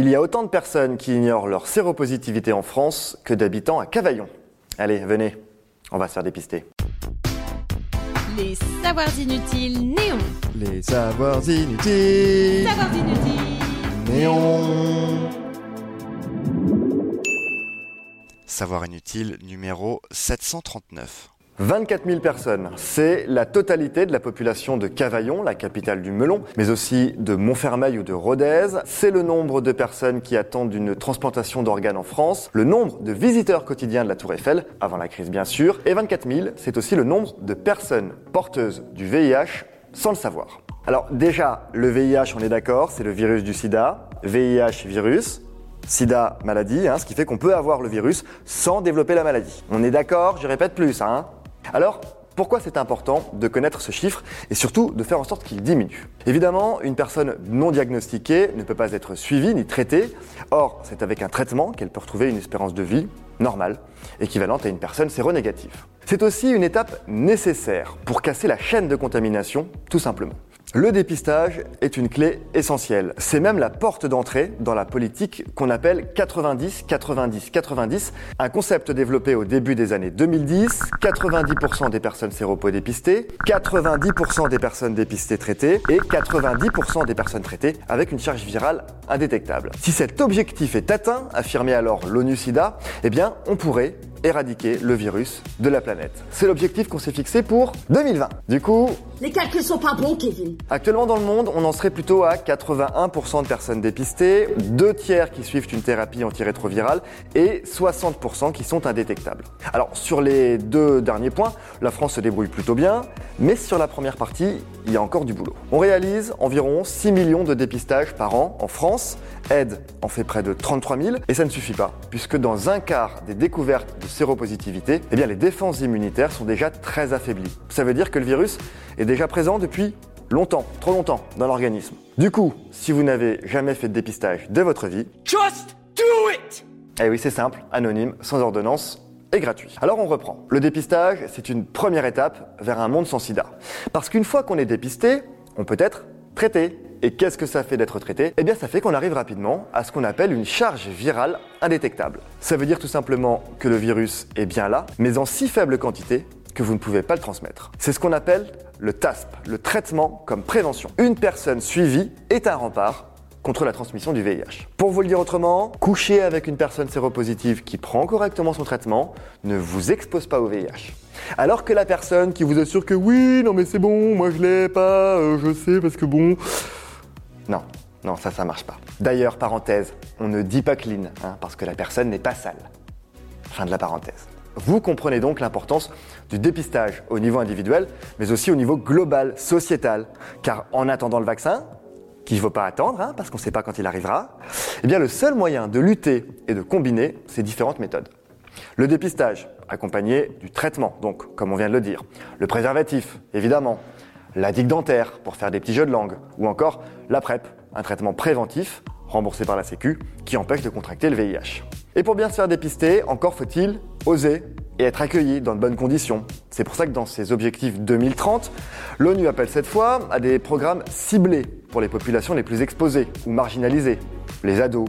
Il y a autant de personnes qui ignorent leur séropositivité en France que d'habitants à Cavaillon. Allez, venez, on va se faire dépister. Les savoirs inutiles néons. Les savoirs inutiles. Savoirs inutiles. Néon. Savoir inutile numéro 739. 24 000 personnes, c'est la totalité de la population de Cavaillon, la capitale du melon, mais aussi de Montfermeil ou de Rodez. C'est le nombre de personnes qui attendent une transplantation d'organes en France, le nombre de visiteurs quotidiens de la Tour Eiffel, avant la crise bien sûr, et 24 000, c'est aussi le nombre de personnes porteuses du VIH sans le savoir. Alors déjà, le VIH, on est d'accord, c'est le virus du sida, VIH virus, sida maladie, hein, ce qui fait qu'on peut avoir le virus sans développer la maladie. On est d'accord, je répète plus, hein alors, pourquoi c'est important de connaître ce chiffre et surtout de faire en sorte qu'il diminue? Évidemment, une personne non diagnostiquée ne peut pas être suivie ni traitée. Or, c'est avec un traitement qu'elle peut retrouver une espérance de vie normale, équivalente à une personne séronégative. C'est aussi une étape nécessaire pour casser la chaîne de contamination, tout simplement. Le dépistage est une clé essentielle. C'est même la porte d'entrée dans la politique qu'on appelle 90-90-90, un concept développé au début des années 2010. 90% des personnes séropodépistées, 90% des personnes dépistées traitées et 90% des personnes traitées avec une charge virale indétectable. Si cet objectif est atteint, affirmait alors l'ONU-SIDA, eh bien on pourrait éradiquer le virus de la planète. C'est l'objectif qu'on s'est fixé pour 2020. Du coup, Les calculs sont pas bons, Kevin. Actuellement dans le monde, on en serait plutôt à 81% de personnes dépistées, deux tiers qui suivent une thérapie antirétrovirale et 60% qui sont indétectables. Alors sur les deux derniers points, la France se débrouille plutôt bien, mais sur la première partie, il y a encore du boulot. On réalise environ 6 millions de dépistages par an en France, Aide en fait près de 33 000 et ça ne suffit pas, puisque dans un quart des découvertes de séropositivité, eh bien les défenses immunitaires sont déjà très affaiblies. Ça veut dire que le virus est déjà présent depuis longtemps, trop longtemps dans l'organisme. Du coup, si vous n'avez jamais fait de dépistage de votre vie, Just do it! eh oui c'est simple, anonyme, sans ordonnance et gratuit. Alors on reprend. Le dépistage, c'est une première étape vers un monde sans sida. Parce qu'une fois qu'on est dépisté, on peut être traité. Et qu'est-ce que ça fait d'être traité? Eh bien ça fait qu'on arrive rapidement à ce qu'on appelle une charge virale indétectable. Ça veut dire tout simplement que le virus est bien là, mais en si faible quantité que vous ne pouvez pas le transmettre. C'est ce qu'on appelle le TASP, le traitement comme prévention. Une personne suivie est un rempart contre la transmission du VIH. Pour vous le dire autrement, coucher avec une personne séropositive qui prend correctement son traitement ne vous expose pas au VIH. Alors que la personne qui vous assure que oui, non mais c'est bon, moi je l'ai pas, euh, je sais parce que bon... Non, non, ça, ça marche pas. D'ailleurs, parenthèse, on ne dit pas clean, hein, parce que la personne n'est pas sale. Fin de la parenthèse. Vous comprenez donc l'importance du dépistage au niveau individuel, mais aussi au niveau global, sociétal. Car en attendant le vaccin, qu'il ne faut pas attendre, hein, parce qu'on ne sait pas quand il arrivera, eh bien le seul moyen de lutter et de combiner ces différentes méthodes. Le dépistage, accompagné du traitement, donc comme on vient de le dire. Le préservatif, évidemment. La digue dentaire, pour faire des petits jeux de langue. Ou encore la PrEP, un traitement préventif, remboursé par la Sécu, qui empêche de contracter le VIH. Et pour bien se faire dépister, encore faut-il oser et être accueilli dans de bonnes conditions. C'est pour ça que dans ses objectifs 2030, l'ONU appelle cette fois à des programmes ciblés pour les populations les plus exposées ou marginalisées. Les ados,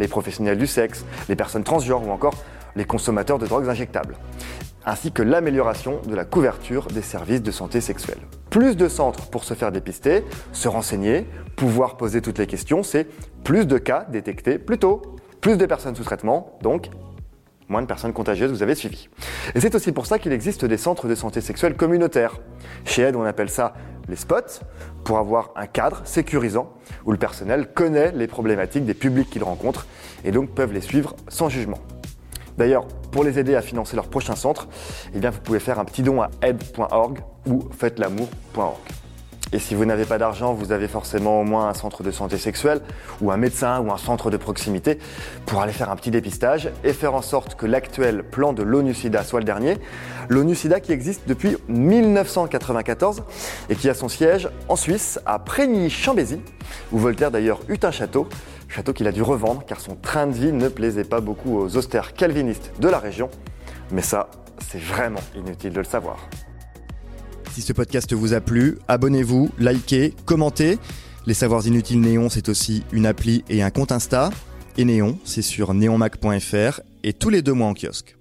les professionnels du sexe, les personnes transgenres ou encore les consommateurs de drogues injectables, ainsi que l'amélioration de la couverture des services de santé sexuelle. Plus de centres pour se faire dépister, se renseigner, pouvoir poser toutes les questions, c'est plus de cas détectés plus tôt, plus de personnes sous traitement, donc moins de personnes contagieuses vous avez suivi. Et c'est aussi pour ça qu'il existe des centres de santé sexuelle communautaires. Chez Aide, on appelle ça les spots, pour avoir un cadre sécurisant où le personnel connaît les problématiques des publics qu'il rencontre et donc peuvent les suivre sans jugement. D'ailleurs, pour les aider à financer leur prochain centre, eh vous pouvez faire un petit don à aide.org ou faites-l'amour.org. Et si vous n'avez pas d'argent, vous avez forcément au moins un centre de santé sexuelle ou un médecin ou un centre de proximité pour aller faire un petit dépistage et faire en sorte que l'actuel plan de l'ONU-SIDA soit le dernier. L'ONU-SIDA qui existe depuis 1994 et qui a son siège en Suisse, à Prégny-Chambézy, où Voltaire d'ailleurs eut un château, château qu'il a dû revendre car son train de vie ne plaisait pas beaucoup aux austères calvinistes de la région. Mais ça, c'est vraiment inutile de le savoir. Si ce podcast vous a plu, abonnez-vous, likez, commentez. Les Savoirs Inutiles Néon, c'est aussi une appli et un compte Insta. Et Néon, c'est sur neonmac.fr et tous les deux mois en kiosque.